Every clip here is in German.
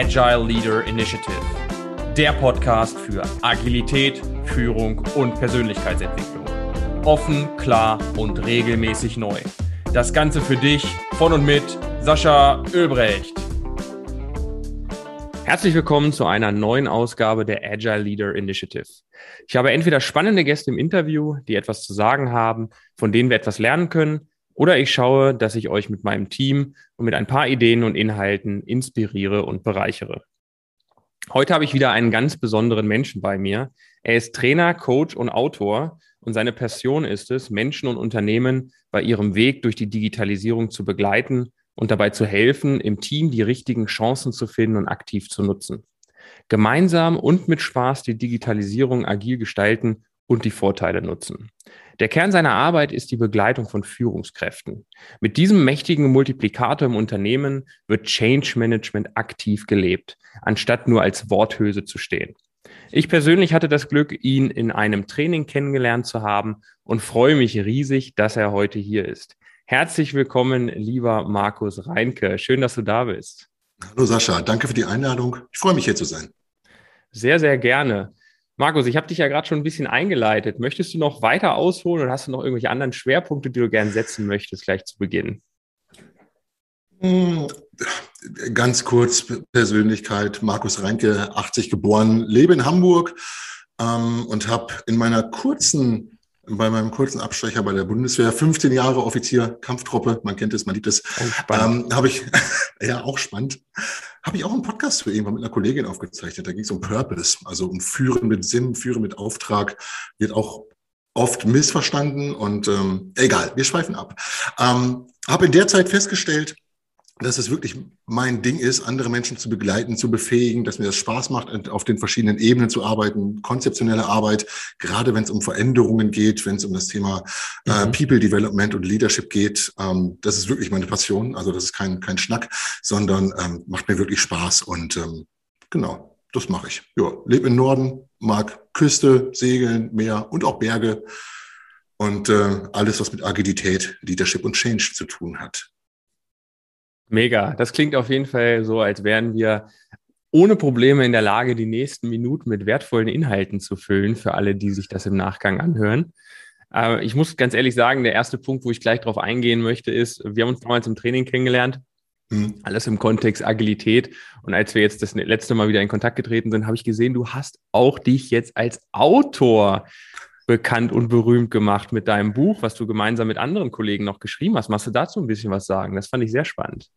Agile Leader Initiative, der Podcast für Agilität, Führung und Persönlichkeitsentwicklung. Offen, klar und regelmäßig neu. Das Ganze für dich von und mit Sascha Ölbrecht. Herzlich willkommen zu einer neuen Ausgabe der Agile Leader Initiative. Ich habe entweder spannende Gäste im Interview, die etwas zu sagen haben, von denen wir etwas lernen können, oder ich schaue, dass ich euch mit meinem Team und mit ein paar Ideen und Inhalten inspiriere und bereichere. Heute habe ich wieder einen ganz besonderen Menschen bei mir. Er ist Trainer, Coach und Autor und seine Passion ist es, Menschen und Unternehmen bei ihrem Weg durch die Digitalisierung zu begleiten und dabei zu helfen, im Team die richtigen Chancen zu finden und aktiv zu nutzen. Gemeinsam und mit Spaß die Digitalisierung agil gestalten und die Vorteile nutzen. Der Kern seiner Arbeit ist die Begleitung von Führungskräften. Mit diesem mächtigen Multiplikator im Unternehmen wird Change Management aktiv gelebt, anstatt nur als Worthülse zu stehen. Ich persönlich hatte das Glück, ihn in einem Training kennengelernt zu haben und freue mich riesig, dass er heute hier ist. Herzlich willkommen, lieber Markus Reinke. Schön, dass du da bist. Hallo Sascha, danke für die Einladung. Ich freue mich hier zu sein. Sehr, sehr gerne. Markus, ich habe dich ja gerade schon ein bisschen eingeleitet. Möchtest du noch weiter ausholen oder hast du noch irgendwelche anderen Schwerpunkte, die du gerne setzen möchtest, gleich zu Beginn? Hm, ganz kurz, Persönlichkeit, Markus Reinke, 80 geboren, lebe in Hamburg ähm, und habe in meiner kurzen bei meinem kurzen Abstecher bei der Bundeswehr, 15 Jahre Offizier, Kampftruppe, man kennt es, man liebt es, oh, ähm, habe ich, ja, auch spannend, habe ich auch einen Podcast für irgendwann mit einer Kollegin aufgezeichnet. Da ging es um Purpose, also um Führen mit Sinn, Führen mit Auftrag, wird auch oft missverstanden und ähm, egal, wir schweifen ab. Ähm, habe in der Zeit festgestellt, dass es wirklich mein Ding ist, andere Menschen zu begleiten, zu befähigen, dass mir das Spaß macht, auf den verschiedenen Ebenen zu arbeiten, konzeptionelle Arbeit, gerade wenn es um Veränderungen geht, wenn es um das Thema äh, mhm. People Development und Leadership geht. Ähm, das ist wirklich meine Passion. Also das ist kein, kein Schnack, sondern ähm, macht mir wirklich Spaß. Und ähm, genau, das mache ich. Ja, lebe im Norden, mag Küste, Segeln, Meer und auch Berge. Und äh, alles, was mit Agilität, Leadership und Change zu tun hat. Mega. Das klingt auf jeden Fall so, als wären wir ohne Probleme in der Lage, die nächsten Minuten mit wertvollen Inhalten zu füllen für alle, die sich das im Nachgang anhören. Aber ich muss ganz ehrlich sagen, der erste Punkt, wo ich gleich drauf eingehen möchte, ist, wir haben uns damals im Training kennengelernt. Mhm. Alles im Kontext Agilität. Und als wir jetzt das letzte Mal wieder in Kontakt getreten sind, habe ich gesehen, du hast auch dich jetzt als Autor bekannt und berühmt gemacht mit deinem Buch, was du gemeinsam mit anderen Kollegen noch geschrieben hast. Machst du dazu ein bisschen was sagen? Das fand ich sehr spannend.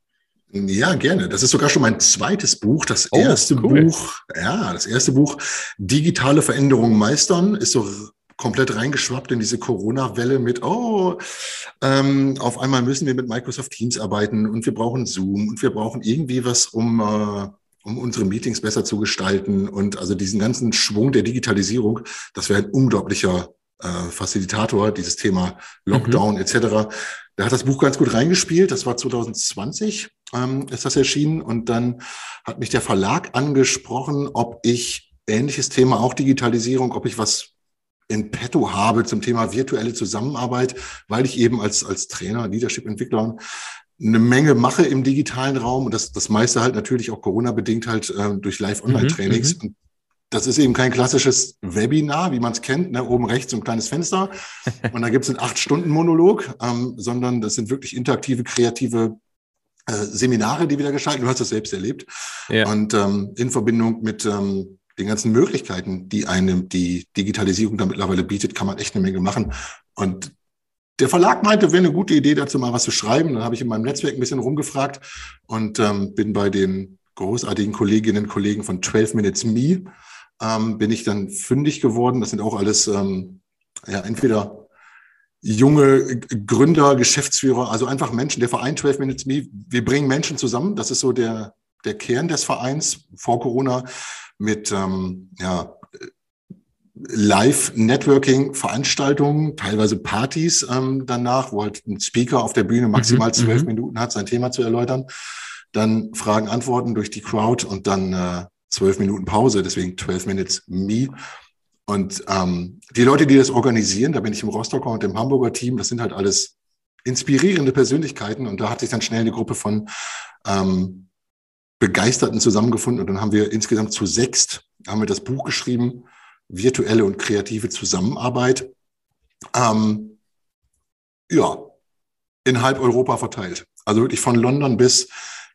Ja, gerne. Das ist sogar schon mein zweites Buch. Das oh, erste cool. Buch, ja, das erste Buch, Digitale Veränderungen meistern, ist so komplett reingeschwappt in diese Corona-Welle mit, oh, ähm, auf einmal müssen wir mit Microsoft Teams arbeiten und wir brauchen Zoom und wir brauchen irgendwie was, um, äh, um unsere Meetings besser zu gestalten. Und also diesen ganzen Schwung der Digitalisierung, das wäre ein unglaublicher äh, Facilitator, dieses Thema Lockdown mhm. etc. Da hat das Buch ganz gut reingespielt. Das war 2020 ähm, ist das erschienen. Und dann hat mich der Verlag angesprochen, ob ich ähnliches Thema, auch Digitalisierung, ob ich was in petto habe zum Thema virtuelle Zusammenarbeit, weil ich eben als, als Trainer, Leadership-Entwickler eine Menge mache im digitalen Raum und das, das meiste halt natürlich auch Corona-bedingt halt äh, durch Live-Online-Trainings. Mhm, mhm, das ist eben kein klassisches Webinar, wie man es kennt, ne? oben rechts so ein kleines Fenster und da gibt es einen Acht-Stunden-Monolog, ähm, sondern das sind wirklich interaktive, kreative äh, Seminare, die wieder gestalten. Du hast das selbst erlebt. Ja. Und ähm, in Verbindung mit ähm, den ganzen Möglichkeiten, die einem die Digitalisierung da mittlerweile bietet, kann man echt eine Menge machen. Und der Verlag meinte, wäre eine gute Idee, dazu mal was zu schreiben. Dann habe ich in meinem Netzwerk ein bisschen rumgefragt und ähm, bin bei den großartigen Kolleginnen und Kollegen von 12 Minutes Me, ähm, bin ich dann fündig geworden. Das sind auch alles ähm, ja, entweder junge Gründer, Geschäftsführer, also einfach Menschen. Der Verein 12 Minutes Me, wir bringen Menschen zusammen. Das ist so der, der Kern des Vereins vor Corona mit ähm, ja, Live-Networking-Veranstaltungen, teilweise Partys ähm, danach, wo halt ein Speaker auf der Bühne maximal mhm, zwölf mhm, Minuten hat, sein Thema zu erläutern. Dann Fragen, Antworten durch die Crowd und dann äh, zwölf Minuten Pause, deswegen 12 Minutes Me. Und ähm, die Leute, die das organisieren, da bin ich im Rostocker und im Hamburger Team, das sind halt alles inspirierende Persönlichkeiten. Und da hat sich dann schnell eine Gruppe von ähm, Begeisterten zusammengefunden und dann haben wir insgesamt zu sechst haben wir das Buch geschrieben, virtuelle und kreative Zusammenarbeit. Ähm, ja, in halb Europa verteilt. Also wirklich von London bis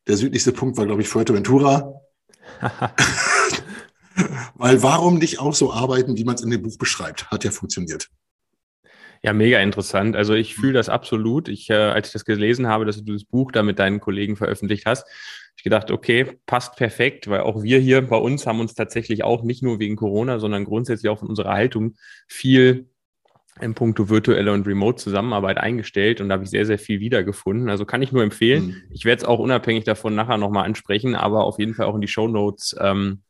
der südlichste Punkt war, glaube ich, Fuerteventura. Weil warum nicht auch so arbeiten, wie man es in dem Buch beschreibt? Hat ja funktioniert. Ja, mega interessant. Also ich fühle das absolut. Ich, äh, als ich das gelesen habe, dass du das Buch da mit deinen Kollegen veröffentlicht hast, ich gedacht, okay, passt perfekt, weil auch wir hier bei uns haben uns tatsächlich auch nicht nur wegen Corona, sondern grundsätzlich auch von unserer Haltung viel im Punkto virtuelle und Remote Zusammenarbeit eingestellt und da habe ich sehr, sehr viel wiedergefunden. Also kann ich nur empfehlen. Mhm. Ich werde es auch unabhängig davon nachher nochmal ansprechen, aber auf jeden Fall auch in die Show Notes ähm,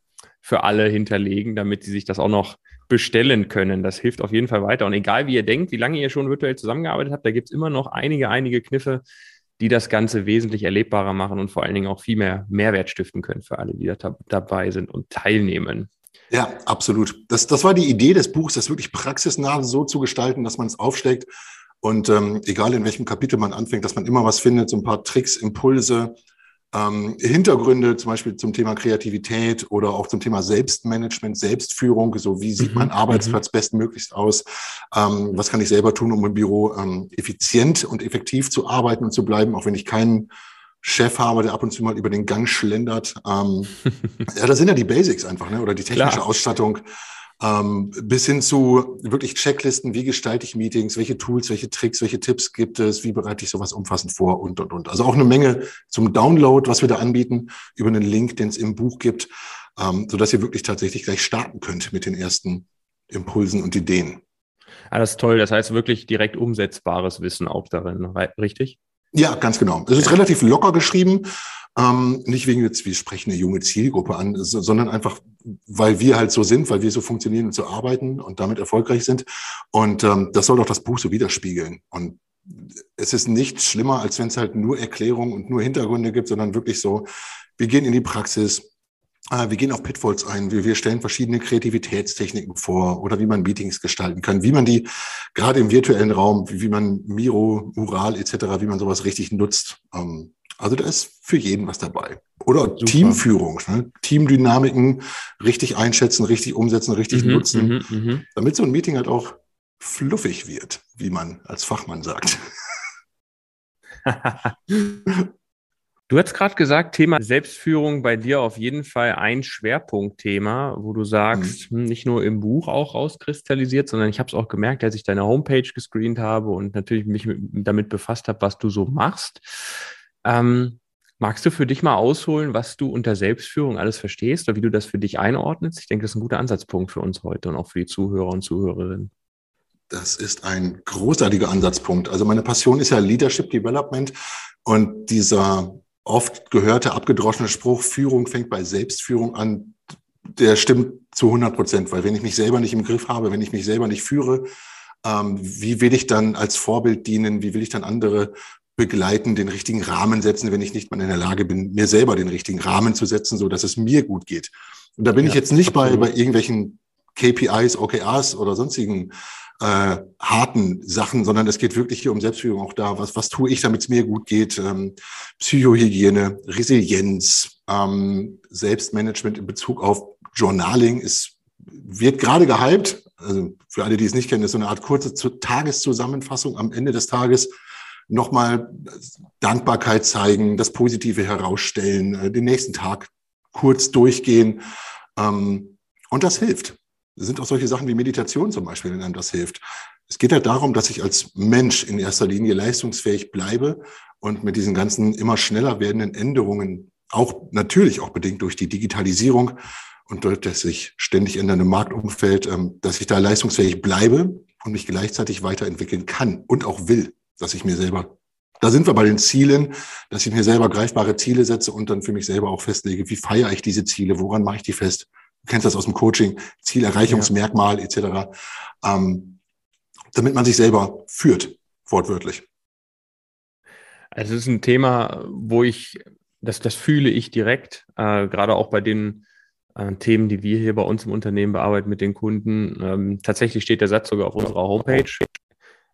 für alle hinterlegen, damit sie sich das auch noch bestellen können. Das hilft auf jeden Fall weiter. Und egal wie ihr denkt, wie lange ihr schon virtuell zusammengearbeitet habt, da gibt es immer noch einige, einige Kniffe, die das Ganze wesentlich erlebbarer machen und vor allen Dingen auch viel mehr Mehrwert stiften können für alle, die da dabei sind und teilnehmen. Ja, absolut. Das, das war die Idee des Buchs, das wirklich praxisnah so zu gestalten, dass man es aufschlägt. Und ähm, egal in welchem Kapitel man anfängt, dass man immer was findet, so ein paar Tricks, Impulse, ähm, Hintergründe zum Beispiel zum Thema Kreativität oder auch zum Thema Selbstmanagement, Selbstführung, so wie sieht mhm. mein Arbeitsplatz mhm. bestmöglichst aus, ähm, was kann ich selber tun, um im Büro ähm, effizient und effektiv zu arbeiten und zu bleiben, auch wenn ich keinen Chef habe, der ab und zu mal über den Gang schlendert. Ähm, ja, das sind ja die Basics einfach, ne? oder die technische Klar. Ausstattung ähm, bis hin zu wirklich Checklisten, wie gestalte ich Meetings, welche Tools, welche Tricks, welche Tipps gibt es, wie bereite ich sowas umfassend vor und, und, und. Also auch eine Menge zum Download, was wir da anbieten, über einen Link, den es im Buch gibt, ähm, sodass ihr wirklich tatsächlich gleich starten könnt mit den ersten Impulsen und Ideen. Ah, das ist toll. Das heißt wirklich direkt umsetzbares Wissen auch darin, richtig? Ja, ganz genau. Es ist relativ locker geschrieben. Ähm, nicht wegen jetzt, wir sprechen eine junge Zielgruppe an, sondern einfach, weil wir halt so sind, weil wir so funktionieren und so arbeiten und damit erfolgreich sind. Und ähm, das soll doch das Buch so widerspiegeln. Und es ist nicht schlimmer, als wenn es halt nur Erklärungen und nur Hintergründe gibt, sondern wirklich so, wir gehen in die Praxis, äh, wir gehen auf Pitfalls ein, wir, wir stellen verschiedene Kreativitätstechniken vor oder wie man Meetings gestalten kann, wie man die gerade im virtuellen Raum, wie, man Miro, Mural etc., wie man sowas richtig nutzt. Ähm, also da ist für jeden was dabei. Oder Super. Teamführung, ne? Teamdynamiken richtig einschätzen, richtig umsetzen, richtig mhm, nutzen, mhm, mhm. damit so ein Meeting halt auch fluffig wird, wie man als Fachmann sagt. Du hast gerade gesagt, Thema Selbstführung bei dir auf jeden Fall ein Schwerpunktthema, wo du sagst, mhm. Hm, nicht nur im Buch auch rauskristallisiert, sondern ich habe es auch gemerkt, als ich deine Homepage gescreent habe und natürlich mich damit befasst habe, was du so machst. Ähm, magst du für dich mal ausholen, was du unter Selbstführung alles verstehst oder wie du das für dich einordnest? Ich denke, das ist ein guter Ansatzpunkt für uns heute und auch für die Zuhörer und Zuhörerinnen. Das ist ein großartiger Ansatzpunkt. Also meine Passion ist ja Leadership Development und dieser oft gehörte, abgedroschene Spruch, Führung fängt bei Selbstführung an, der stimmt zu 100 Prozent, weil wenn ich mich selber nicht im Griff habe, wenn ich mich selber nicht führe, ähm, wie will ich dann als Vorbild dienen? Wie will ich dann andere begleiten, den richtigen Rahmen setzen, wenn ich nicht mal in der Lage bin, mir selber den richtigen Rahmen zu setzen, so dass es mir gut geht. Und da bin ja, ich jetzt nicht bei, bei irgendwelchen KPIs, OKRs oder sonstigen äh, harten Sachen, sondern es geht wirklich hier um Selbstführung auch da. Was, was tue ich, damit es mir gut geht? Ähm, Psychohygiene, Resilienz, ähm, Selbstmanagement in Bezug auf Journaling ist, wird gerade gehypt. Also für alle, die es nicht kennen, ist so eine Art kurze Tageszusammenfassung am Ende des Tages nochmal Dankbarkeit zeigen, das Positive herausstellen, äh, den nächsten Tag kurz durchgehen. Ähm, und das hilft. Es sind auch solche Sachen wie Meditation zum Beispiel, wenn einem das hilft. Es geht halt darum, dass ich als Mensch in erster Linie leistungsfähig bleibe und mit diesen ganzen immer schneller werdenden Änderungen, auch natürlich auch bedingt durch die Digitalisierung und durch das sich ständig ändernde Marktumfeld, ähm, dass ich da leistungsfähig bleibe und mich gleichzeitig weiterentwickeln kann und auch will dass ich mir selber, da sind wir bei den Zielen, dass ich mir selber greifbare Ziele setze und dann für mich selber auch festlege, wie feiere ich diese Ziele, woran mache ich die fest? Du kennst das aus dem Coaching, Zielerreichungsmerkmal ja. etc., ähm, damit man sich selber führt, wortwörtlich. Also es ist ein Thema, wo ich, das, das fühle ich direkt, äh, gerade auch bei den äh, Themen, die wir hier bei uns im Unternehmen bearbeiten mit den Kunden. Ähm, tatsächlich steht der Satz sogar auf unserer Homepage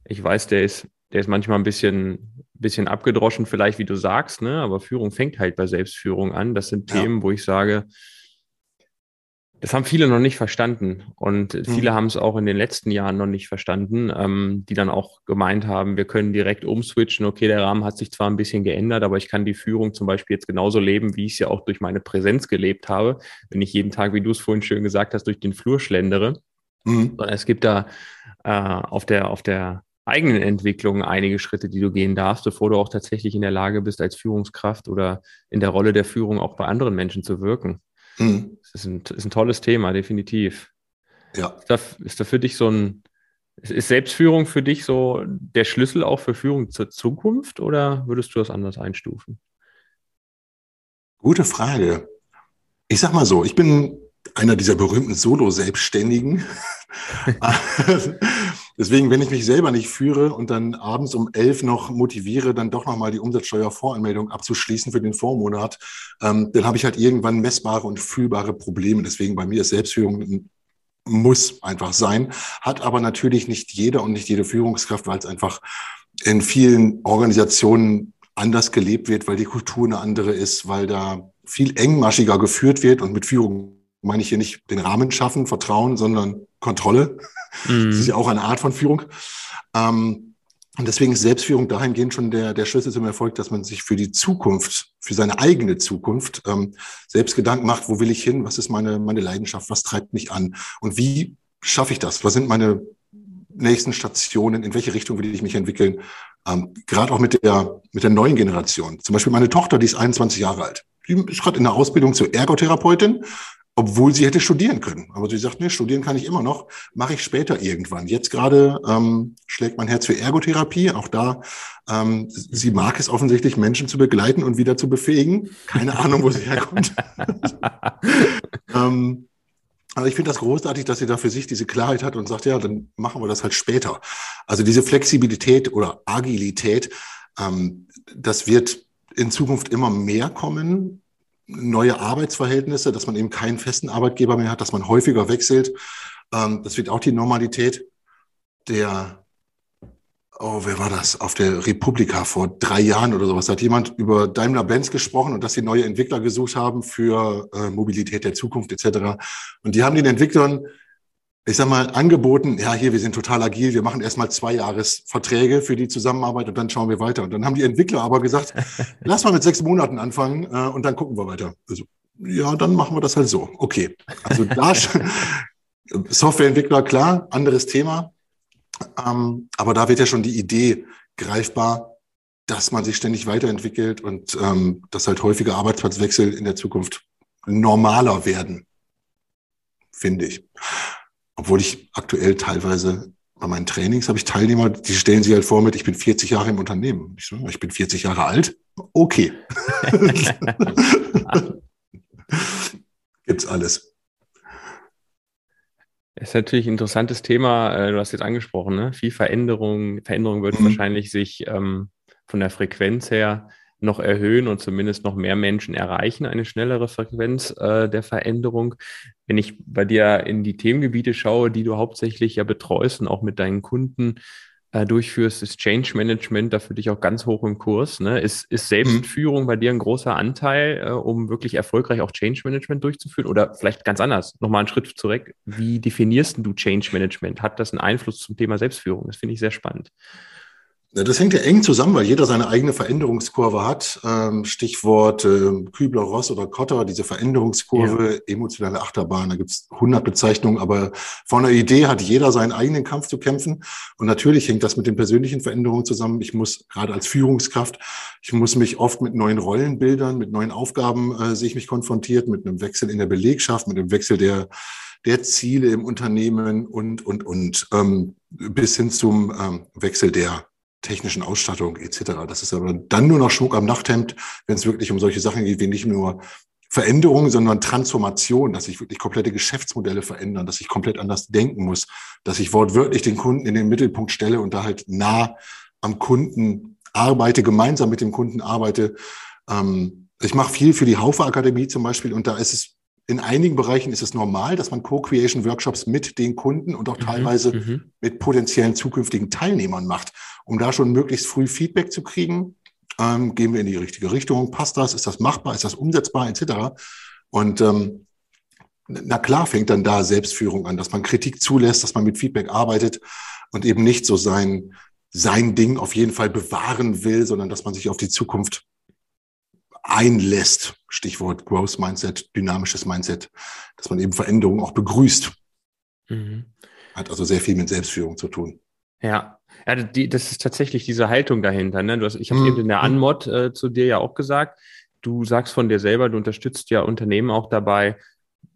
Ich weiß, der ist, der ist manchmal ein bisschen, bisschen abgedroschen, vielleicht wie du sagst, ne? aber Führung fängt halt bei Selbstführung an. Das sind Themen, ja. wo ich sage, das haben viele noch nicht verstanden und mhm. viele haben es auch in den letzten Jahren noch nicht verstanden, ähm, die dann auch gemeint haben, wir können direkt umswitchen. Okay, der Rahmen hat sich zwar ein bisschen geändert, aber ich kann die Führung zum Beispiel jetzt genauso leben, wie ich es ja auch durch meine Präsenz gelebt habe, wenn ich jeden Tag, wie du es vorhin schön gesagt hast, durch den Flur schlendere. Mhm. Es gibt da äh, auf der auf der eigenen Entwicklung einige Schritte, die du gehen darfst, bevor du auch tatsächlich in der Lage bist, als Führungskraft oder in der Rolle der Führung auch bei anderen Menschen zu wirken. Mhm. Das ist ein, ist ein tolles Thema, definitiv. Ja. Ist da, ist da für dich so ein, ist Selbstführung für dich so der Schlüssel auch für Führung zur Zukunft oder würdest du das anders einstufen? Gute Frage. Ich sag mal so, ich bin einer dieser berühmten Solo-Selbstständigen. Deswegen, wenn ich mich selber nicht führe und dann abends um elf noch motiviere, dann doch nochmal die Umsatzsteuervoranmeldung abzuschließen für den Vormonat, ähm, dann habe ich halt irgendwann messbare und fühlbare Probleme. Deswegen bei mir ist Selbstführung muss einfach sein, hat aber natürlich nicht jeder und nicht jede Führungskraft, weil es einfach in vielen Organisationen anders gelebt wird, weil die Kultur eine andere ist, weil da viel engmaschiger geführt wird und mit Führung meine ich hier nicht den Rahmen schaffen, Vertrauen, sondern Kontrolle. Mhm. Das ist ja auch eine Art von Führung. Ähm, und deswegen ist Selbstführung dahingehend schon der, der Schlüssel zum Erfolg, dass man sich für die Zukunft, für seine eigene Zukunft ähm, selbst Gedanken macht, wo will ich hin, was ist meine, meine Leidenschaft, was treibt mich an und wie schaffe ich das, was sind meine nächsten Stationen, in welche Richtung will ich mich entwickeln, ähm, gerade auch mit der, mit der neuen Generation. Zum Beispiel meine Tochter, die ist 21 Jahre alt. Die ist gerade in der Ausbildung zur Ergotherapeutin obwohl sie hätte studieren können. Aber sie sagt, nee, studieren kann ich immer noch, mache ich später irgendwann. Jetzt gerade ähm, schlägt mein Herz für Ergotherapie. Auch da, ähm, sie mag es offensichtlich, Menschen zu begleiten und wieder zu befähigen. Keine Ahnung, wo sie herkommt. ähm, aber ich finde das großartig, dass sie da für sich diese Klarheit hat und sagt, ja, dann machen wir das halt später. Also diese Flexibilität oder Agilität, ähm, das wird in Zukunft immer mehr kommen neue Arbeitsverhältnisse, dass man eben keinen festen Arbeitgeber mehr hat, dass man häufiger wechselt. Ähm, das wird auch die Normalität. Der, oh, wer war das? Auf der Republika vor drei Jahren oder sowas hat jemand über Daimler-Benz gesprochen und dass sie neue Entwickler gesucht haben für äh, Mobilität der Zukunft etc. Und die haben den Entwicklern ich sag mal, angeboten, ja, hier, wir sind total agil, wir machen erstmal zwei Jahresverträge für die Zusammenarbeit und dann schauen wir weiter. Und dann haben die Entwickler aber gesagt, lass mal mit sechs Monaten anfangen äh, und dann gucken wir weiter. Also, ja, dann machen wir das halt so. Okay. Also da Softwareentwickler, klar, anderes Thema. Ähm, aber da wird ja schon die Idee greifbar, dass man sich ständig weiterentwickelt und ähm, dass halt häufige Arbeitsplatzwechsel in der Zukunft normaler werden, finde ich. Obwohl ich aktuell teilweise bei meinen Trainings habe ich Teilnehmer, die stellen sich halt vor mit, ich bin 40 Jahre im Unternehmen. Ich ich bin 40 Jahre alt. Okay. Gibt's alles. Das ist natürlich ein interessantes Thema. Äh, du hast jetzt angesprochen, ne? Viel Veränderung. Veränderung wird mhm. wahrscheinlich sich ähm, von der Frequenz her noch erhöhen und zumindest noch mehr Menschen erreichen, eine schnellere Frequenz äh, der Veränderung. Wenn ich bei dir in die Themengebiete schaue, die du hauptsächlich ja betreust und auch mit deinen Kunden äh, durchführst, ist Change Management da für dich auch ganz hoch im Kurs. Ne? Ist, ist Selbstführung mhm. bei dir ein großer Anteil, äh, um wirklich erfolgreich auch Change Management durchzuführen? Oder vielleicht ganz anders, nochmal einen Schritt zurück. Wie definierst du Change Management? Hat das einen Einfluss zum Thema Selbstführung? Das finde ich sehr spannend. Das hängt ja eng zusammen, weil jeder seine eigene Veränderungskurve hat. Ähm, Stichwort ähm, Kübler-Ross oder Kotter, diese Veränderungskurve, ja. emotionale Achterbahn, da gibt's 100 Bezeichnungen, aber von der Idee hat jeder seinen eigenen Kampf zu kämpfen. Und natürlich hängt das mit den persönlichen Veränderungen zusammen. Ich muss gerade als Führungskraft, ich muss mich oft mit neuen Rollenbildern, mit neuen Aufgaben äh, sehe ich mich konfrontiert, mit einem Wechsel in der Belegschaft, mit einem Wechsel der der Ziele im Unternehmen und, und, und, ähm, bis hin zum ähm, Wechsel der technischen Ausstattung etc. Das ist aber dann nur noch Schmuck am Nachthemd, wenn es wirklich um solche Sachen geht, wie nicht nur Veränderung, sondern Transformation, dass sich wirklich komplette Geschäftsmodelle verändern, dass ich komplett anders denken muss, dass ich wortwörtlich den Kunden in den Mittelpunkt stelle und da halt nah am Kunden arbeite, gemeinsam mit dem Kunden arbeite. Ähm, ich mache viel für die Haufe Akademie zum Beispiel und da ist es in einigen Bereichen ist es normal, dass man Co-Creation-Workshops mit den Kunden und auch mhm, teilweise mhm. mit potenziellen zukünftigen Teilnehmern macht, um da schon möglichst früh Feedback zu kriegen. Ähm, gehen wir in die richtige Richtung? Passt das? Ist das machbar? Ist das umsetzbar? Etc. Und ähm, na klar fängt dann da Selbstführung an, dass man Kritik zulässt, dass man mit Feedback arbeitet und eben nicht so sein, sein Ding auf jeden Fall bewahren will, sondern dass man sich auf die Zukunft einlässt. Stichwort Growth Mindset, dynamisches Mindset, dass man eben Veränderungen auch begrüßt. Mhm. Hat also sehr viel mit Selbstführung zu tun. Ja, ja die, das ist tatsächlich diese Haltung dahinter. Ne? Du hast, ich habe mhm. eben in der Anmod äh, zu dir ja auch gesagt, du sagst von dir selber, du unterstützt ja Unternehmen auch dabei,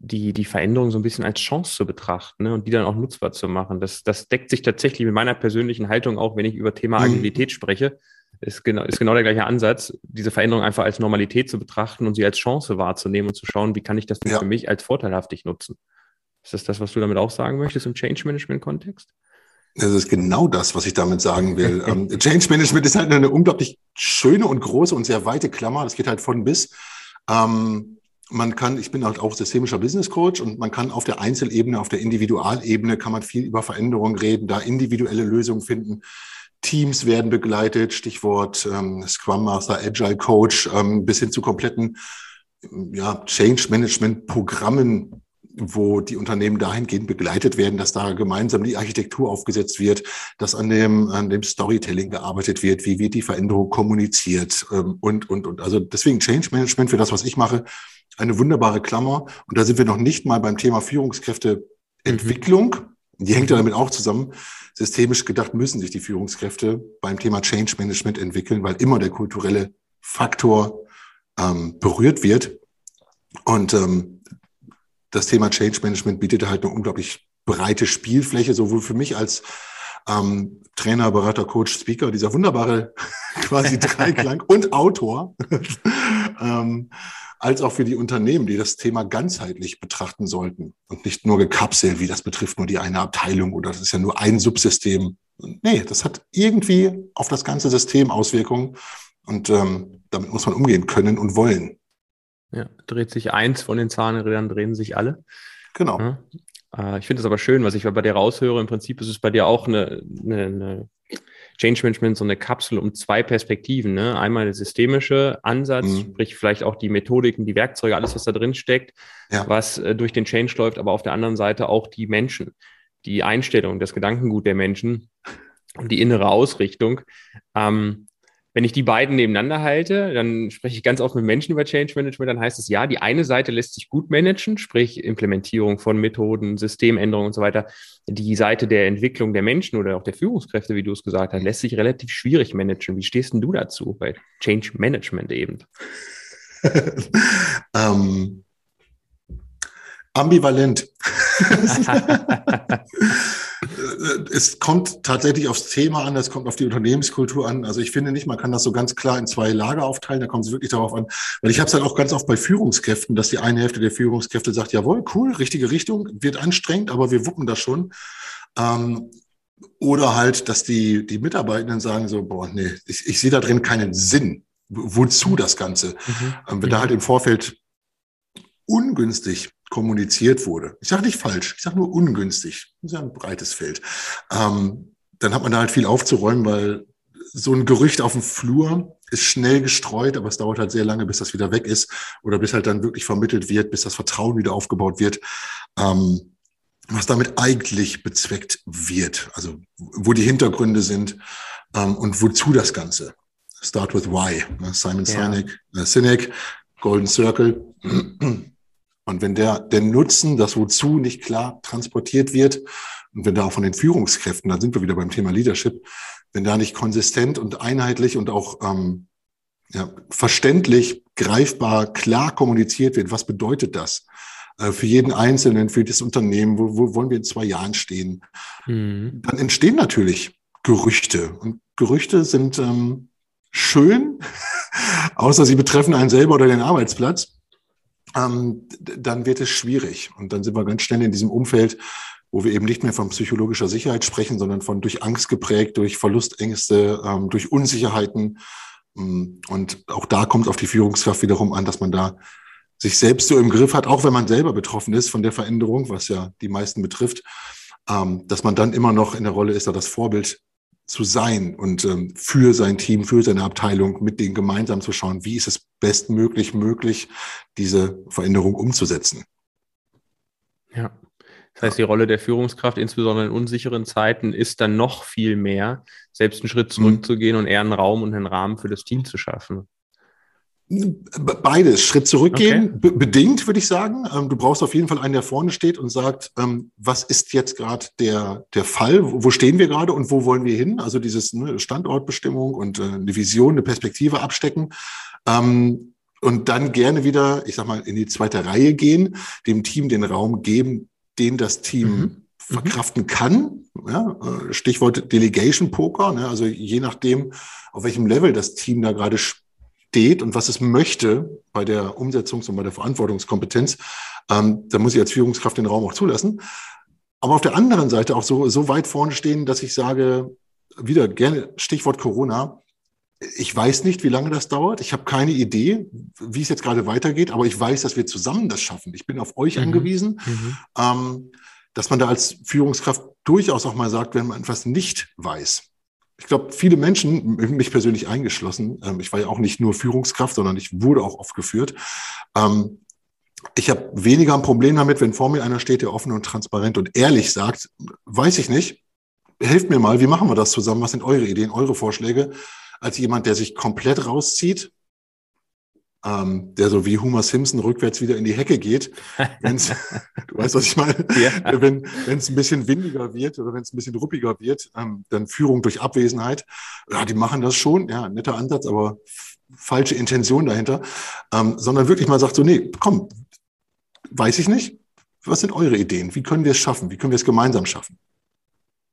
die, die Veränderung so ein bisschen als Chance zu betrachten ne, und die dann auch nutzbar zu machen. Das, das deckt sich tatsächlich mit meiner persönlichen Haltung auch, wenn ich über Thema mhm. Agilität spreche ist genau, ist genau der gleiche Ansatz, diese Veränderung einfach als Normalität zu betrachten und sie als Chance wahrzunehmen und zu schauen, wie kann ich das ja. für mich als vorteilhaftig nutzen. Ist das das, was du damit auch sagen möchtest im Change Management Kontext? Das ist genau das, was ich damit sagen will. ähm, Change Management ist halt eine unglaublich schöne und große und sehr weite Klammer. Das geht halt von bis. Ähm, man kann, ich bin halt auch systemischer Business Coach und man kann auf der Einzelebene, auf der Individualebene kann man viel über Veränderungen reden, da individuelle Lösungen finden. Teams werden begleitet, Stichwort ähm, Scrum Master, Agile Coach, ähm, bis hin zu kompletten ja, Change Management Programmen, wo die Unternehmen dahingehend begleitet werden, dass da gemeinsam die Architektur aufgesetzt wird, dass an dem, an dem Storytelling gearbeitet wird, wie wird die Veränderung kommuniziert ähm, und, und, und. Also deswegen Change Management für das, was ich mache, eine wunderbare Klammer. Und da sind wir noch nicht mal beim Thema Führungskräfteentwicklung. Mhm. Die hängt ja damit auch zusammen. Systemisch gedacht müssen sich die Führungskräfte beim Thema Change Management entwickeln, weil immer der kulturelle Faktor ähm, berührt wird. Und ähm, das Thema Change Management bietet halt eine unglaublich breite Spielfläche, sowohl für mich als ähm, Trainer, Berater, Coach, Speaker, dieser wunderbare quasi Dreiklang und Autor. ähm, als auch für die Unternehmen, die das Thema ganzheitlich betrachten sollten und nicht nur gekapselt, wie das betrifft nur die eine Abteilung oder das ist ja nur ein Subsystem. Nee, das hat irgendwie auf das ganze System Auswirkungen und ähm, damit muss man umgehen können und wollen. Ja, dreht sich eins von den Zahnrädern, drehen sich alle. Genau. Ja. Äh, ich finde es aber schön, was ich bei dir raushöre. Im Prinzip ist es bei dir auch eine, eine, eine Change Management so eine Kapsel um zwei Perspektiven. Ne? Einmal der systemische Ansatz, mhm. sprich vielleicht auch die Methodiken, die Werkzeuge, alles, was da drin steckt, ja. was äh, durch den Change läuft, aber auf der anderen Seite auch die Menschen, die Einstellung, das Gedankengut der Menschen und die innere Ausrichtung. Ähm, wenn ich die beiden nebeneinander halte, dann spreche ich ganz oft mit Menschen über Change Management, dann heißt es ja, die eine Seite lässt sich gut managen, sprich Implementierung von Methoden, Systemänderungen und so weiter. Die Seite der Entwicklung der Menschen oder auch der Führungskräfte, wie du es gesagt hast, lässt sich relativ schwierig managen. Wie stehst denn du dazu bei Change Management eben? ähm, ambivalent. es kommt tatsächlich aufs Thema an, es kommt auf die Unternehmenskultur an. Also ich finde nicht, man kann das so ganz klar in zwei Lager aufteilen, da kommt es wirklich darauf an. Weil ich habe es halt auch ganz oft bei Führungskräften, dass die eine Hälfte der Führungskräfte sagt, jawohl, cool, richtige Richtung, wird anstrengend, aber wir wuppen das schon. Ähm, oder halt, dass die, die Mitarbeitenden sagen so, boah, nee, ich, ich sehe da drin keinen Sinn. Wozu das Ganze? Mhm. Ähm, wenn da mhm. halt im Vorfeld ungünstig kommuniziert wurde. Ich sage nicht falsch, ich sage nur ungünstig. Das ist ja ein breites Feld. Ähm, dann hat man da halt viel aufzuräumen, weil so ein Gerücht auf dem Flur ist schnell gestreut, aber es dauert halt sehr lange, bis das wieder weg ist oder bis halt dann wirklich vermittelt wird, bis das Vertrauen wieder aufgebaut wird. Ähm, was damit eigentlich bezweckt wird, also wo die Hintergründe sind ähm, und wozu das Ganze. Start with Why. Ne? Simon ja. Sinek, äh, Sinek, Golden Circle. Und wenn der, der Nutzen, das Wozu nicht klar transportiert wird, und wenn da auch von den Führungskräften, da sind wir wieder beim Thema Leadership, wenn da nicht konsistent und einheitlich und auch ähm, ja, verständlich, greifbar, klar kommuniziert wird, was bedeutet das äh, für jeden Einzelnen, für das Unternehmen, wo, wo wollen wir in zwei Jahren stehen, mhm. dann entstehen natürlich Gerüchte. Und Gerüchte sind ähm, schön, außer sie betreffen einen selber oder den Arbeitsplatz ähm, dann wird es schwierig. Und dann sind wir ganz schnell in diesem Umfeld, wo wir eben nicht mehr von psychologischer Sicherheit sprechen, sondern von durch Angst geprägt, durch Verlustängste, ähm, durch Unsicherheiten. Mm, und auch da kommt auf die Führungskraft wiederum an, dass man da sich selbst so im Griff hat, auch wenn man selber betroffen ist von der Veränderung, was ja die meisten betrifft, ähm, dass man dann immer noch in der Rolle ist, da das Vorbild zu sein und ähm, für sein Team, für seine Abteilung mit denen gemeinsam zu schauen, wie ist es bestmöglich möglich, diese Veränderung umzusetzen. Ja. Das heißt, die Rolle der Führungskraft, insbesondere in unsicheren Zeiten, ist dann noch viel mehr, selbst einen Schritt zurückzugehen mhm. und eher einen Raum und einen Rahmen für das Team zu schaffen. Beides. Schritt zurückgehen, okay. bedingt, würde ich sagen. Ähm, du brauchst auf jeden Fall einen, der vorne steht und sagt, ähm, was ist jetzt gerade der, der Fall? Wo stehen wir gerade und wo wollen wir hin? Also dieses ne, Standortbestimmung und äh, eine Vision, eine Perspektive abstecken. Ähm, und dann gerne wieder, ich sag mal, in die zweite Reihe gehen, dem Team den Raum geben, den das Team mhm. verkraften kann. Ja, äh, Stichwort Delegation Poker. Ne? Also je nachdem, auf welchem Level das Team da gerade steht und was es möchte bei der Umsetzungs- und bei der Verantwortungskompetenz, ähm, da muss ich als Führungskraft den Raum auch zulassen. Aber auf der anderen Seite auch so, so weit vorne stehen, dass ich sage, wieder gerne Stichwort Corona. Ich weiß nicht, wie lange das dauert. Ich habe keine Idee, wie es jetzt gerade weitergeht, aber ich weiß, dass wir zusammen das schaffen. Ich bin auf euch mhm. angewiesen, mhm. Ähm, dass man da als Führungskraft durchaus auch mal sagt, wenn man etwas nicht weiß ich glaube, viele Menschen, mich persönlich eingeschlossen, ähm, ich war ja auch nicht nur Führungskraft, sondern ich wurde auch oft geführt. Ähm, ich habe weniger ein Problem damit, wenn vor mir einer steht, der offen und transparent und ehrlich sagt, weiß ich nicht, helft mir mal, wie machen wir das zusammen? Was sind eure Ideen, eure Vorschläge? Als jemand, der sich komplett rauszieht ähm, der so wie Homer Simpson rückwärts wieder in die Hecke geht. Wenn's, du weißt, was ich meine? Ja. Wenn es ein bisschen windiger wird oder wenn es ein bisschen ruppiger wird, ähm, dann Führung durch Abwesenheit. Ja, die machen das schon. Ja, netter Ansatz, aber falsche Intention dahinter. Ähm, sondern wirklich mal sagt so, nee, komm, weiß ich nicht. Was sind eure Ideen? Wie können wir es schaffen? Wie können wir es gemeinsam schaffen?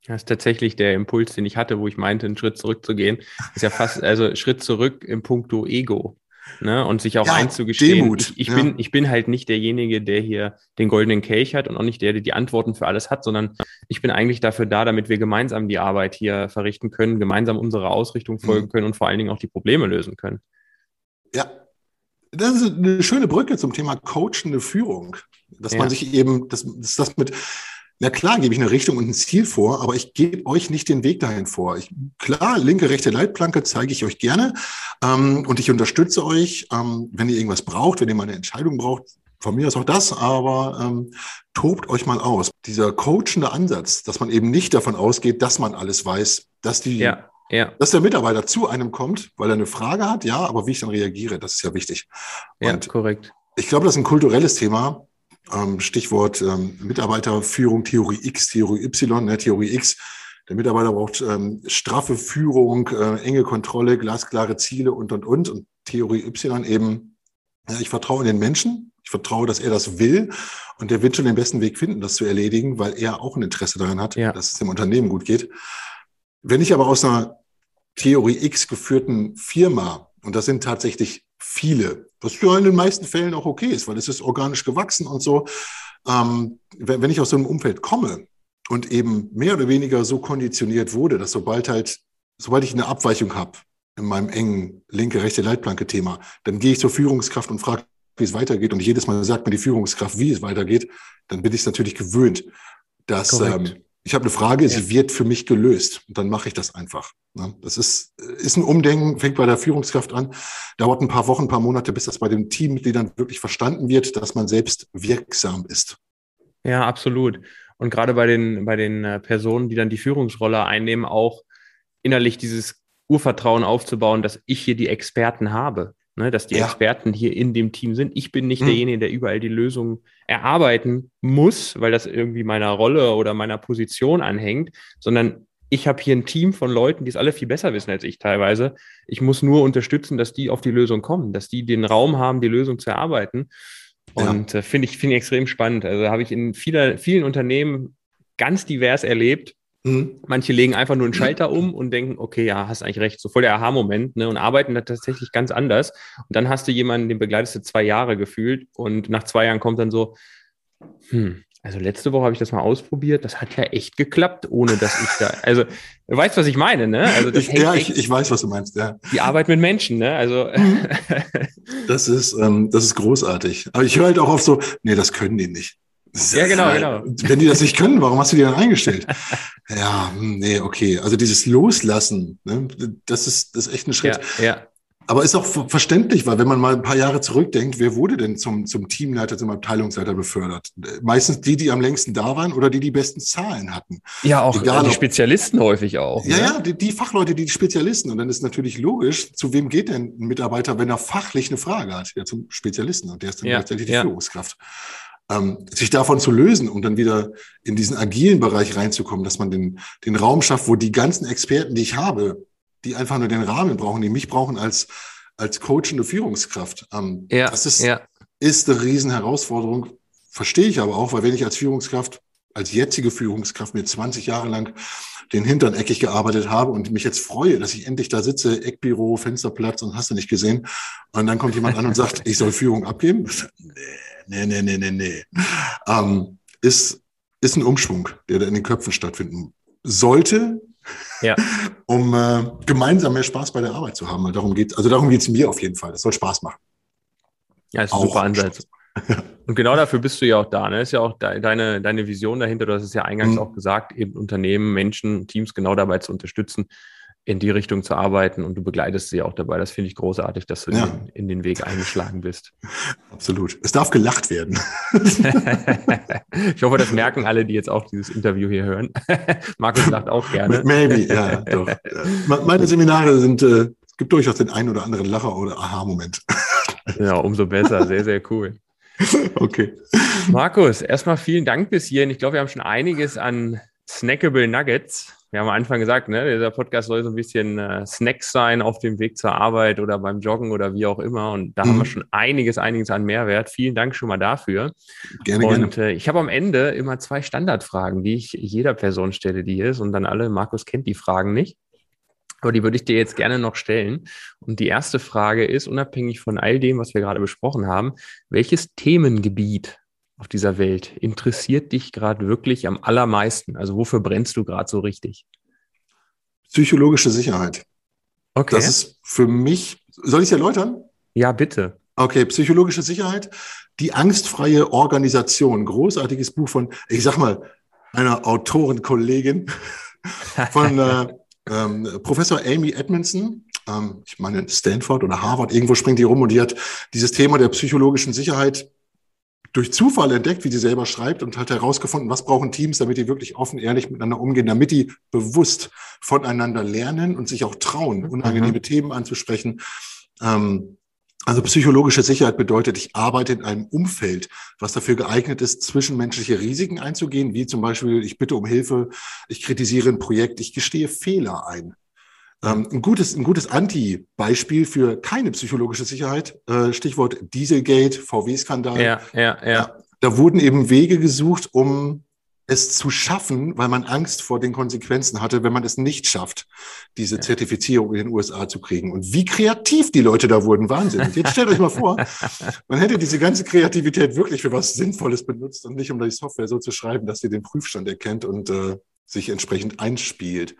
Das ist tatsächlich der Impuls, den ich hatte, wo ich meinte, einen Schritt zurückzugehen. Ist ja fast, also Schritt zurück im Punkto Ego. Ne, und sich auch ja, einzugestehen, Demut. ich, ich ja. bin, ich bin halt nicht derjenige, der hier den goldenen Kelch hat und auch nicht der, der die Antworten für alles hat, sondern ich bin eigentlich dafür da, damit wir gemeinsam die Arbeit hier verrichten können, gemeinsam unsere Ausrichtung folgen mhm. können und vor allen Dingen auch die Probleme lösen können. Ja, das ist eine schöne Brücke zum Thema coachende Führung, dass ja. man sich eben, dass, dass das mit na klar, gebe ich eine Richtung und ein Ziel vor, aber ich gebe euch nicht den Weg dahin vor. Ich, klar, linke, rechte Leitplanke zeige ich euch gerne ähm, und ich unterstütze euch, ähm, wenn ihr irgendwas braucht, wenn ihr mal eine Entscheidung braucht. Von mir ist auch das, aber ähm, tobt euch mal aus. Dieser coachende Ansatz, dass man eben nicht davon ausgeht, dass man alles weiß, dass die ja. Ja. Dass der Mitarbeiter zu einem kommt, weil er eine Frage hat, ja, aber wie ich dann reagiere, das ist ja wichtig. Und ja, korrekt. Ich glaube, das ist ein kulturelles Thema. Ähm, Stichwort ähm, Mitarbeiterführung, Theorie X, Theorie Y, ne, Theorie X. Der Mitarbeiter braucht ähm, straffe Führung, äh, enge Kontrolle, glasklare Ziele und, und, und. Und Theorie Y eben, ja, ich vertraue in den Menschen, ich vertraue, dass er das will und der wird schon den besten Weg finden, das zu erledigen, weil er auch ein Interesse daran hat, ja. dass es dem Unternehmen gut geht. Wenn ich aber aus einer Theorie X geführten Firma, und das sind tatsächlich viele, was ja in den meisten Fällen auch okay ist, weil es ist organisch gewachsen und so. Ähm, wenn, wenn ich aus so einem Umfeld komme und eben mehr oder weniger so konditioniert wurde, dass sobald halt, sobald ich eine Abweichung habe in meinem engen linke, rechte Leitplanke-Thema, dann gehe ich zur Führungskraft und frage, wie es weitergeht. Und jedes Mal sagt mir die Führungskraft, wie es weitergeht, dann bin ich es natürlich gewöhnt, dass ähm, ich habe eine Frage, sie wird für mich gelöst. Und dann mache ich das einfach. Ne? Das ist, ist ein Umdenken, fängt bei der Führungskraft an, dauert ein paar Wochen, ein paar Monate, bis das bei den Teammitgliedern wirklich verstanden wird, dass man selbst wirksam ist. Ja, absolut. Und gerade bei den, bei den äh, Personen, die dann die Führungsrolle einnehmen, auch innerlich dieses Urvertrauen aufzubauen, dass ich hier die Experten habe ne, dass die ja. Experten hier in dem Team sind. Ich bin nicht mhm. derjenige, der überall die Lösung erarbeiten muss, weil das irgendwie meiner Rolle oder meiner Position anhängt, sondern ich habe hier ein Team von Leuten, die es alle viel besser wissen als ich teilweise. Ich muss nur unterstützen, dass die auf die Lösung kommen, dass die den Raum haben, die Lösung zu erarbeiten. Und ja. äh, finde ich, finde ich extrem spannend. Also habe ich in vieler, vielen Unternehmen ganz divers erlebt, Mhm. Manche legen einfach nur einen Schalter um und denken, okay, ja, hast eigentlich recht, so voll der Aha-Moment, ne, und arbeiten da tatsächlich ganz anders. Und dann hast du jemanden, den begleitest du zwei Jahre gefühlt und nach zwei Jahren kommt dann so, hm, Also letzte Woche habe ich das mal ausprobiert. Das hat ja echt geklappt, ohne dass ich da. Also du weißt, was ich meine, ne? Also das ja, ich, ich weiß, was du meinst. Ja. Die Arbeit mit Menschen, ne? Also das ist ähm, das ist großartig. Aber ich höre halt auch oft so, nee, das können die nicht. Ja, genau, genau. Wenn die das nicht können, warum hast du die dann eingestellt? ja, hm, nee, okay. Also dieses Loslassen, ne, das ist das ist echt ein Schritt. Ja, ja. Aber ist auch verständlich, weil wenn man mal ein paar Jahre zurückdenkt, wer wurde denn zum, zum Teamleiter, zum Abteilungsleiter befördert? Meistens die, die am längsten da waren oder die die besten Zahlen hatten. Ja, auch Egal, die Spezialisten häufig auch. Ja, ne? ja, die, die, Fachleute, die Spezialisten. Und dann ist natürlich logisch, zu wem geht denn ein Mitarbeiter, wenn er fachlich eine Frage hat? Ja, zum Spezialisten. Und der ist dann ja, gleichzeitig die ja. Führungskraft. Ähm, sich davon zu lösen und dann wieder in diesen agilen Bereich reinzukommen, dass man den, den Raum schafft, wo die ganzen Experten, die ich habe, die einfach nur den Rahmen brauchen, die mich brauchen als, als coachende Führungskraft. Ähm, ja, das ist, ja. ist eine Riesenherausforderung. Verstehe ich aber auch, weil wenn ich als Führungskraft, als jetzige Führungskraft mir 20 Jahre lang den Hintern eckig gearbeitet habe und mich jetzt freue, dass ich endlich da sitze, Eckbüro, Fensterplatz und hast du nicht gesehen. Und dann kommt jemand an und sagt, ich soll Führung abgeben. Nee, nee, nee, nee, nee. Ähm, ist, ist ein Umschwung, der da in den Köpfen stattfinden sollte, ja. um äh, gemeinsam mehr Spaß bei der Arbeit zu haben. Weil darum geht, also darum geht es mir auf jeden Fall. Das soll Spaß machen. Ja, ist ein super Ansatz. Und genau dafür bist du ja auch da. Ne? Ist ja auch de deine, deine Vision dahinter. Du hast es ja eingangs mhm. auch gesagt, eben Unternehmen, Menschen, Teams genau dabei zu unterstützen, in die Richtung zu arbeiten und du begleitest sie auch dabei. Das finde ich großartig, dass du ja. in, in, den Weg eingeschlagen bist. Absolut. Es darf gelacht werden. ich hoffe, das merken alle, die jetzt auch dieses Interview hier hören. Markus lacht auch gerne. Maybe, ja, doch. Meine Seminare sind, äh, es gibt durchaus den einen oder anderen Lacher oder Aha-Moment. ja, umso besser. Sehr, sehr cool. Okay. Markus, erstmal vielen Dank bis hierhin. Ich glaube, wir haben schon einiges an snackable Nuggets wir haben am Anfang gesagt, ne, dieser Podcast soll so ein bisschen äh, Snacks sein auf dem Weg zur Arbeit oder beim Joggen oder wie auch immer. Und da mhm. haben wir mhm. schon einiges, einiges an Mehrwert. Vielen Dank schon mal dafür. Gerne, und gerne. Äh, ich habe am Ende immer zwei Standardfragen, die ich jeder Person stelle, die hier ist. Und dann alle, Markus kennt die Fragen nicht. Aber die würde ich dir jetzt gerne noch stellen. Und die erste Frage ist, unabhängig von all dem, was wir gerade besprochen haben, welches Themengebiet auf dieser Welt interessiert dich gerade wirklich am allermeisten? Also wofür brennst du gerade so richtig? Psychologische Sicherheit. Okay. Das ist für mich, soll ich es erläutern? Ja, bitte. Okay, psychologische Sicherheit, die angstfreie Organisation. Großartiges Buch von, ich sag mal, einer Autorenkollegin von äh, ähm, Professor Amy Edmondson. Ähm, ich meine, Stanford oder Harvard, irgendwo springt die rum und die hat dieses Thema der psychologischen Sicherheit durch Zufall entdeckt, wie sie selber schreibt und hat herausgefunden, was brauchen Teams, damit die wirklich offen, ehrlich miteinander umgehen, damit die bewusst voneinander lernen und sich auch trauen, mhm. unangenehme mhm. Themen anzusprechen. Ähm, also psychologische Sicherheit bedeutet, ich arbeite in einem Umfeld, was dafür geeignet ist, zwischenmenschliche Risiken einzugehen, wie zum Beispiel, ich bitte um Hilfe, ich kritisiere ein Projekt, ich gestehe Fehler ein. Ähm, ein gutes, ein gutes Anti-Beispiel für keine psychologische Sicherheit, äh, Stichwort Dieselgate, VW-Skandal. Ja, ja, ja. Da wurden eben Wege gesucht, um es zu schaffen, weil man Angst vor den Konsequenzen hatte, wenn man es nicht schafft, diese ja. Zertifizierung in den USA zu kriegen. Und wie kreativ die Leute da wurden, Wahnsinn. Jetzt stellt euch mal vor, man hätte diese ganze Kreativität wirklich für was Sinnvolles benutzt und nicht um die Software so zu schreiben, dass sie den Prüfstand erkennt und äh, sich entsprechend einspielt.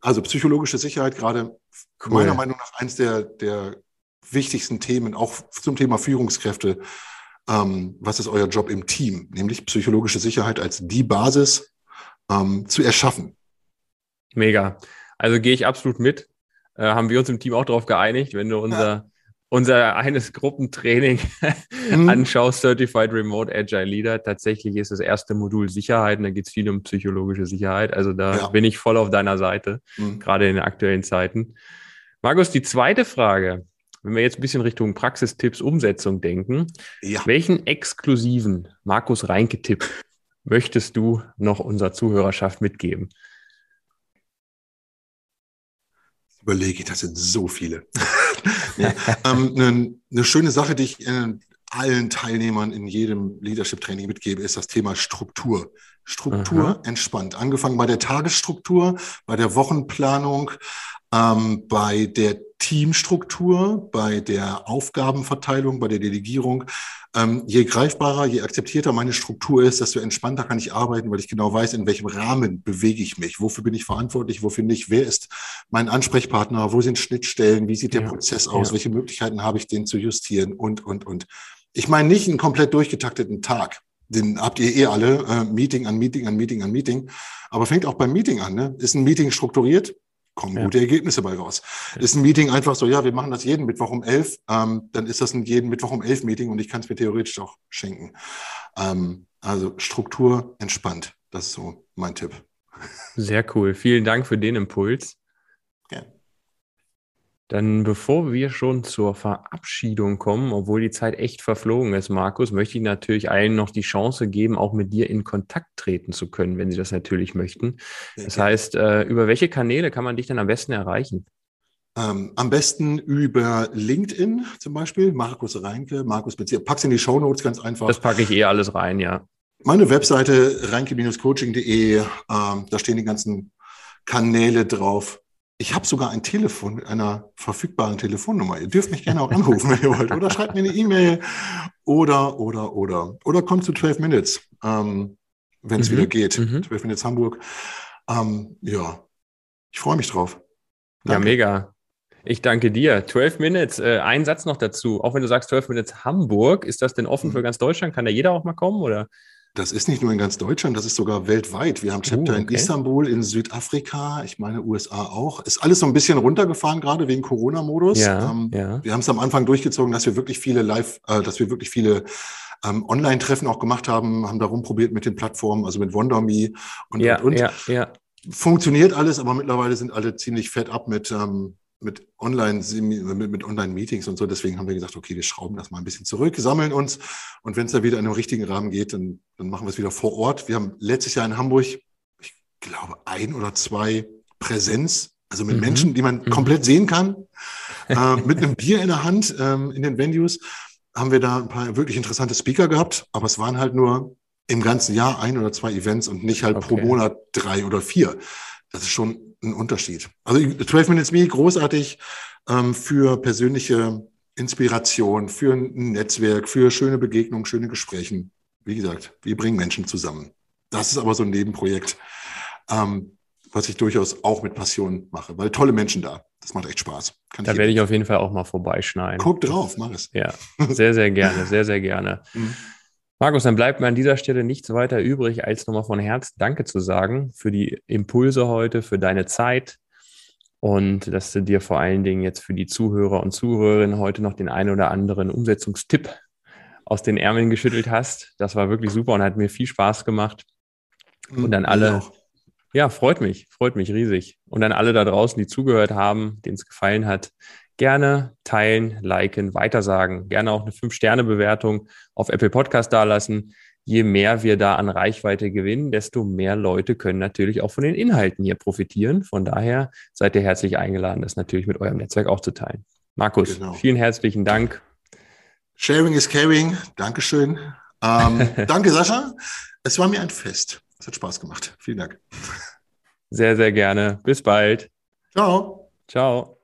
Also psychologische Sicherheit gerade cool. meiner Meinung nach eins der, der wichtigsten Themen, auch zum Thema Führungskräfte. Ähm, was ist euer Job im Team? Nämlich psychologische Sicherheit als die Basis ähm, zu erschaffen. Mega. Also gehe ich absolut mit. Äh, haben wir uns im Team auch darauf geeinigt, wenn du unser ja unser eines Gruppentraining mhm. anschaust, Certified Remote Agile Leader, tatsächlich ist das erste Modul Sicherheit und da geht es viel um psychologische Sicherheit. Also da ja. bin ich voll auf deiner Seite, mhm. gerade in den aktuellen Zeiten. Markus, die zweite Frage, wenn wir jetzt ein bisschen Richtung Praxistipps, Umsetzung denken, ja. welchen exklusiven Markus Reinke-Tipp möchtest du noch unserer Zuhörerschaft mitgeben? überlege, das sind so viele. Ja, ähm, eine, eine, schöne Sache, die ich äh, allen Teilnehmern in jedem Leadership-Training mitgebe, ist das Thema Struktur. Struktur Aha. entspannt. Angefangen bei der Tagesstruktur, bei der Wochenplanung, ähm, bei der Teamstruktur, bei der Aufgabenverteilung, bei der Delegierung. Ähm, je greifbarer, je akzeptierter meine Struktur ist, desto entspannter kann ich arbeiten, weil ich genau weiß, in welchem Rahmen bewege ich mich. Wofür bin ich verantwortlich? Wofür nicht? Wer ist mein Ansprechpartner? Wo sind Schnittstellen? Wie sieht der ja, Prozess aus? Ja. Welche Möglichkeiten habe ich, den zu justieren? Und, und, und. Ich meine nicht einen komplett durchgetakteten Tag. Den habt ihr eh alle, äh, Meeting an Meeting an Meeting an Meeting. Aber fängt auch beim Meeting an. Ne? Ist ein Meeting strukturiert? Kommen ja. gute Ergebnisse bei raus. Ja. Ist ein Meeting einfach so, ja, wir machen das jeden Mittwoch um elf, ähm, dann ist das ein jeden Mittwoch um elf Meeting und ich kann es mir theoretisch auch schenken. Ähm, also Struktur entspannt, das ist so mein Tipp. Sehr cool. Vielen Dank für den Impuls. Dann bevor wir schon zur Verabschiedung kommen, obwohl die Zeit echt verflogen ist, Markus, möchte ich natürlich allen noch die Chance geben, auch mit dir in Kontakt treten zu können, wenn sie das natürlich möchten. Das heißt, äh, über welche Kanäle kann man dich dann am besten erreichen? Ähm, am besten über LinkedIn zum Beispiel, Markus Reinke, Markus Bezirk. Pack's in die Show Notes ganz einfach. Das packe ich eh alles rein, ja. Meine Webseite reinke-coaching.de, ähm, da stehen die ganzen Kanäle drauf. Ich habe sogar ein Telefon mit einer verfügbaren Telefonnummer. Ihr dürft mich gerne auch anrufen, wenn ihr wollt. Oder schreibt mir eine E-Mail oder, oder, oder. Oder kommt zu 12 Minutes, ähm, wenn es mhm. wieder geht. Mhm. 12 Minutes Hamburg. Ähm, ja, ich freue mich drauf. Danke. Ja, mega. Ich danke dir. 12 Minutes, äh, ein Satz noch dazu. Auch wenn du sagst 12 Minutes Hamburg, ist das denn offen mhm. für ganz Deutschland? Kann da jeder auch mal kommen? Oder? Das ist nicht nur in ganz Deutschland, das ist sogar weltweit. Wir haben Chapter uh, okay. in Istanbul, in Südafrika, ich meine USA auch. Ist alles so ein bisschen runtergefahren gerade wegen Corona-Modus. Ja, ähm, ja. Wir haben es am Anfang durchgezogen, dass wir wirklich viele Live, äh, dass wir wirklich viele ähm, Online-Treffen auch gemacht haben, haben da rumprobiert mit den Plattformen, also mit WonderMe und, ja, und, und. Ja, ja. Funktioniert alles, aber mittlerweile sind alle ziemlich fett ab mit, ähm, mit Online, mit, mit Online-Meetings und so. Deswegen haben wir gesagt, okay, wir schrauben das mal ein bisschen zurück, sammeln uns. Und wenn es da wieder in einem richtigen Rahmen geht, dann, dann machen wir es wieder vor Ort. Wir haben letztes Jahr in Hamburg, ich glaube, ein oder zwei Präsenz, also mit mhm. Menschen, die man mhm. komplett sehen kann, äh, mit einem Bier in der Hand ähm, in den Venues, haben wir da ein paar wirklich interessante Speaker gehabt. Aber es waren halt nur im ganzen Jahr ein oder zwei Events und nicht halt okay. pro Monat drei oder vier. Das ist schon ein Unterschied. Also 12 Minutes Me, großartig ähm, für persönliche Inspiration, für ein Netzwerk, für schöne Begegnungen, schöne Gespräche. Wie gesagt, wir bringen Menschen zusammen. Das ist aber so ein Nebenprojekt, ähm, was ich durchaus auch mit Passion mache, weil tolle Menschen da. Das macht echt Spaß. Kann da werde ich auf jeden Fall auch mal vorbeischneiden. Guck drauf, mach es. Ja, sehr, sehr gerne, sehr, sehr gerne. Mhm. Markus, dann bleibt mir an dieser Stelle nichts weiter übrig, als nochmal von Herzen Danke zu sagen für die Impulse heute, für deine Zeit und dass du dir vor allen Dingen jetzt für die Zuhörer und Zuhörerinnen heute noch den einen oder anderen Umsetzungstipp aus den Ärmeln geschüttelt hast. Das war wirklich super und hat mir viel Spaß gemacht. Und dann alle, ja, freut mich, freut mich riesig. Und dann alle da draußen, die zugehört haben, denen es gefallen hat, gerne teilen, liken, weitersagen, gerne auch eine 5-Sterne-Bewertung auf Apple Podcast dalassen. Je mehr wir da an Reichweite gewinnen, desto mehr Leute können natürlich auch von den Inhalten hier profitieren. Von daher seid ihr herzlich eingeladen, das natürlich mit eurem Netzwerk auch zu teilen. Markus, genau. vielen herzlichen Dank. Sharing is caring. Dankeschön. Ähm, danke, Sascha. Es war mir ein Fest. Es hat Spaß gemacht. Vielen Dank. Sehr, sehr gerne. Bis bald. Ciao. Ciao.